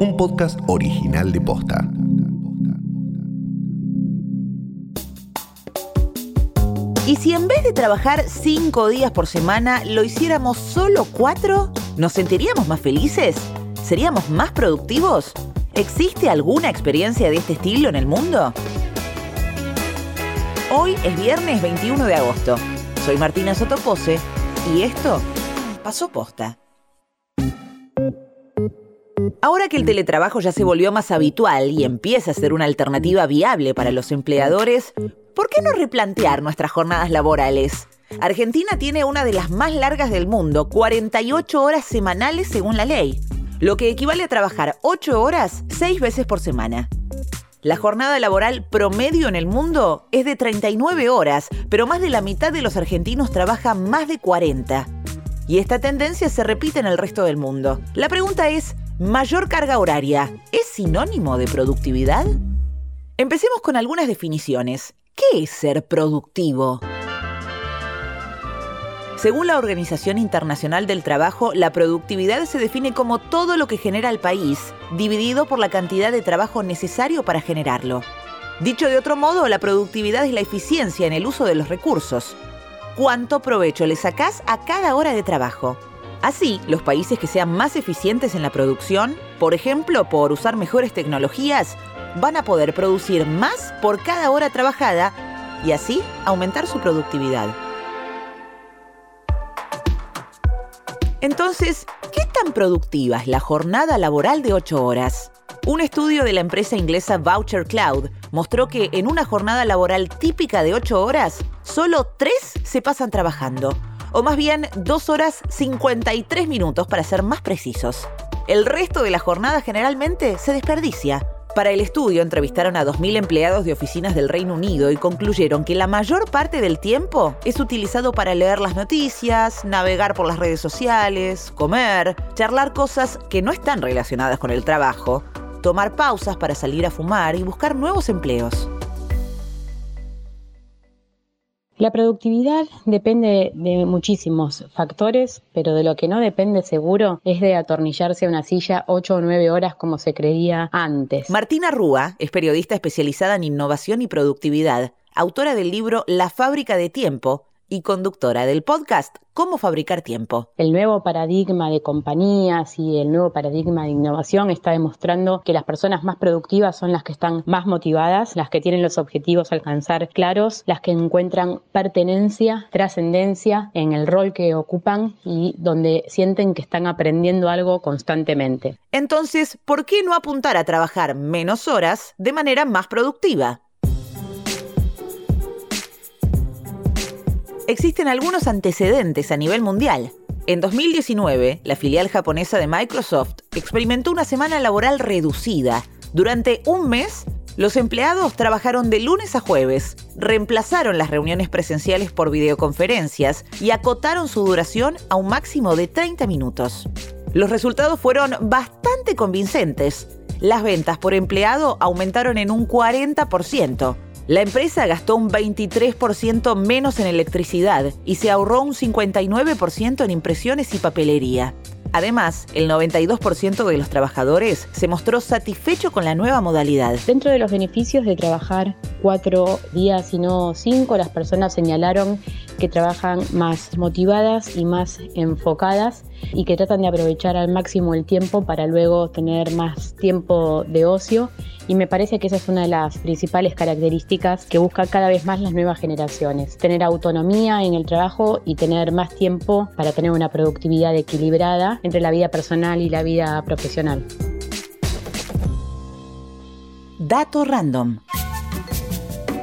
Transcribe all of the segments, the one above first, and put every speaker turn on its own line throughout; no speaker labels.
un podcast original de Posta.
¿Y si en vez de trabajar cinco días por semana lo hiciéramos solo cuatro? ¿Nos sentiríamos más felices? ¿Seríamos más productivos? ¿Existe alguna experiencia de este estilo en el mundo? Hoy es viernes 21 de agosto. Soy Martina Sotopose y esto pasó posta. Ahora que el teletrabajo ya se volvió más habitual y empieza a ser una alternativa viable para los empleadores, ¿por qué no replantear nuestras jornadas laborales? Argentina tiene una de las más largas del mundo, 48 horas semanales según la ley, lo que equivale a trabajar 8 horas 6 veces por semana. La jornada laboral promedio en el mundo es de 39 horas, pero más de la mitad de los argentinos trabajan más de 40. Y esta tendencia se repite en el resto del mundo. La pregunta es, Mayor carga horaria, ¿es sinónimo de productividad? Empecemos con algunas definiciones. ¿Qué es ser productivo? Según la Organización Internacional del Trabajo, la productividad se define como todo lo que genera el país, dividido por la cantidad de trabajo necesario para generarlo. Dicho de otro modo, la productividad es la eficiencia en el uso de los recursos. ¿Cuánto provecho le sacás a cada hora de trabajo? Así, los países que sean más eficientes en la producción, por ejemplo por usar mejores tecnologías, van a poder producir más por cada hora trabajada y así aumentar su productividad. Entonces, ¿qué tan productiva es la jornada laboral de 8 horas? Un estudio de la empresa inglesa Voucher Cloud mostró que en una jornada laboral típica de 8 horas, solo 3 se pasan trabajando o más bien 2 horas 53 minutos para ser más precisos. El resto de la jornada generalmente se desperdicia. Para el estudio entrevistaron a 2.000 empleados de oficinas del Reino Unido y concluyeron que la mayor parte del tiempo es utilizado para leer las noticias, navegar por las redes sociales, comer, charlar cosas que no están relacionadas con el trabajo, tomar pausas para salir a fumar y buscar nuevos empleos.
La productividad depende de muchísimos factores, pero de lo que no depende seguro es de atornillarse a una silla ocho o nueve horas como se creía antes.
Martina Rúa es periodista especializada en innovación y productividad, autora del libro La fábrica de tiempo, y conductora del podcast Cómo fabricar tiempo.
El nuevo paradigma de compañías y el nuevo paradigma de innovación está demostrando que las personas más productivas son las que están más motivadas, las que tienen los objetivos a alcanzar claros, las que encuentran pertenencia, trascendencia en el rol que ocupan y donde sienten que están aprendiendo algo constantemente.
Entonces, ¿por qué no apuntar a trabajar menos horas de manera más productiva? Existen algunos antecedentes a nivel mundial. En 2019, la filial japonesa de Microsoft experimentó una semana laboral reducida. Durante un mes, los empleados trabajaron de lunes a jueves, reemplazaron las reuniones presenciales por videoconferencias y acotaron su duración a un máximo de 30 minutos. Los resultados fueron bastante convincentes. Las ventas por empleado aumentaron en un 40%. La empresa gastó un 23% menos en electricidad y se ahorró un 59% en impresiones y papelería. Además, el 92% de los trabajadores se mostró satisfecho con la nueva modalidad.
Dentro de los beneficios de trabajar cuatro días y no cinco, las personas señalaron que trabajan más motivadas y más enfocadas y que tratan de aprovechar al máximo el tiempo para luego tener más tiempo de ocio y me parece que esa es una de las principales características que buscan cada vez más las nuevas generaciones. Tener autonomía en el trabajo y tener más tiempo para tener una productividad equilibrada entre la vida personal y la vida profesional.
Dato random.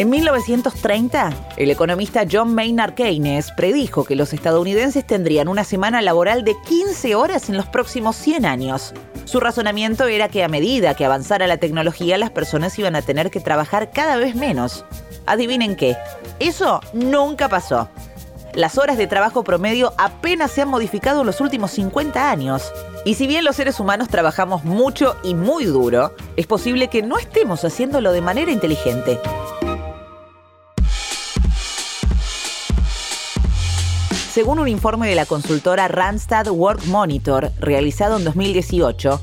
En 1930, el economista John Maynard Keynes predijo que los estadounidenses tendrían una semana laboral de 15 horas en los próximos 100 años. Su razonamiento era que a medida que avanzara la tecnología, las personas iban a tener que trabajar cada vez menos. Adivinen qué, eso nunca pasó. Las horas de trabajo promedio apenas se han modificado en los últimos 50 años. Y si bien los seres humanos trabajamos mucho y muy duro, es posible que no estemos haciéndolo de manera inteligente. Según un informe de la consultora Randstad Work Monitor realizado en 2018,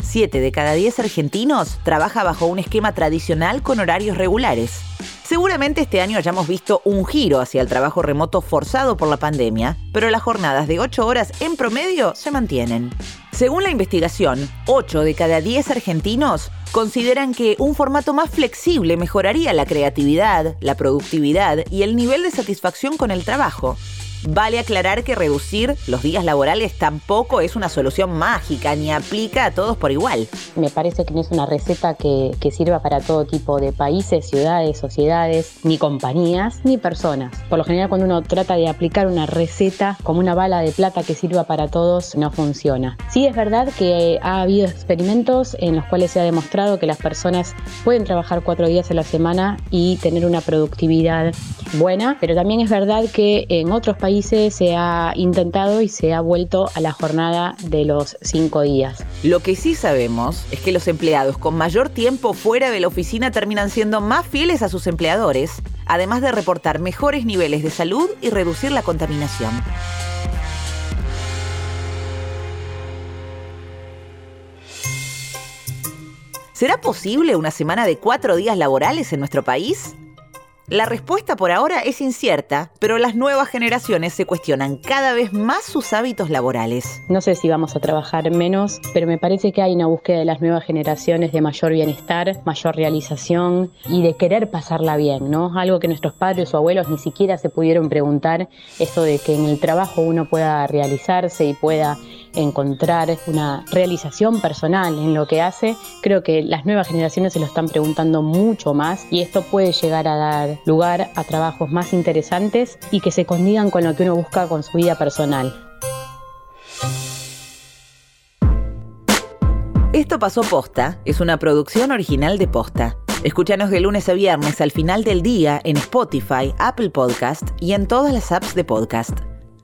7 de cada 10 argentinos trabaja bajo un esquema tradicional con horarios regulares. Seguramente este año hayamos visto un giro hacia el trabajo remoto forzado por la pandemia, pero las jornadas de 8 horas en promedio se mantienen. Según la investigación, 8 de cada 10 argentinos consideran que un formato más flexible mejoraría la creatividad, la productividad y el nivel de satisfacción con el trabajo. Vale aclarar que reducir los días laborales tampoco es una solución mágica ni aplica a todos por igual.
Me parece que no es una receta que, sirva para todo tipo de países, ciudades, sociedades, ni compañías, ni personas. Por lo general cuando uno trata de aplicar una receta como una bala de plata que sirva para todos, no funciona. Sí es verdad que ha habido experimentos en los cuales se ha demostrado que las personas pueden trabajar cuatro días a la semana y tener una productividad buena, pero también es verdad que en otros países se ha intentado y se ha vuelto a la jornada de los cinco días.
Lo que sí sabemos es que los empleados con mayor tiempo fuera de la oficina terminan siendo más fieles a sus empleadores, además de reportar mejores niveles de salud y reducir la contaminación. ¿Será posible una semana de cuatro días laborales en nuestro país? La respuesta por ahora es incierta, pero las nuevas generaciones se cuestionan cada vez más sus hábitos laborales.
No sé si vamos a trabajar menos, pero me parece que hay una búsqueda de las nuevas generaciones de mayor bienestar, mayor realización y de querer pasarla bien, ¿no? Algo que nuestros padres o abuelos ni siquiera se pudieron preguntar, esto de que en el trabajo uno pueda realizarse y pueda encontrar una realización personal en lo que hace, creo que las nuevas generaciones se lo están preguntando mucho más y esto puede llegar a dar lugar a trabajos más interesantes y que se condigan con lo que uno busca con su vida personal.
Esto pasó posta, es una producción original de posta. Escúchanos de lunes a viernes al final del día en Spotify, Apple Podcast y en todas las apps de podcast.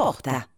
posta.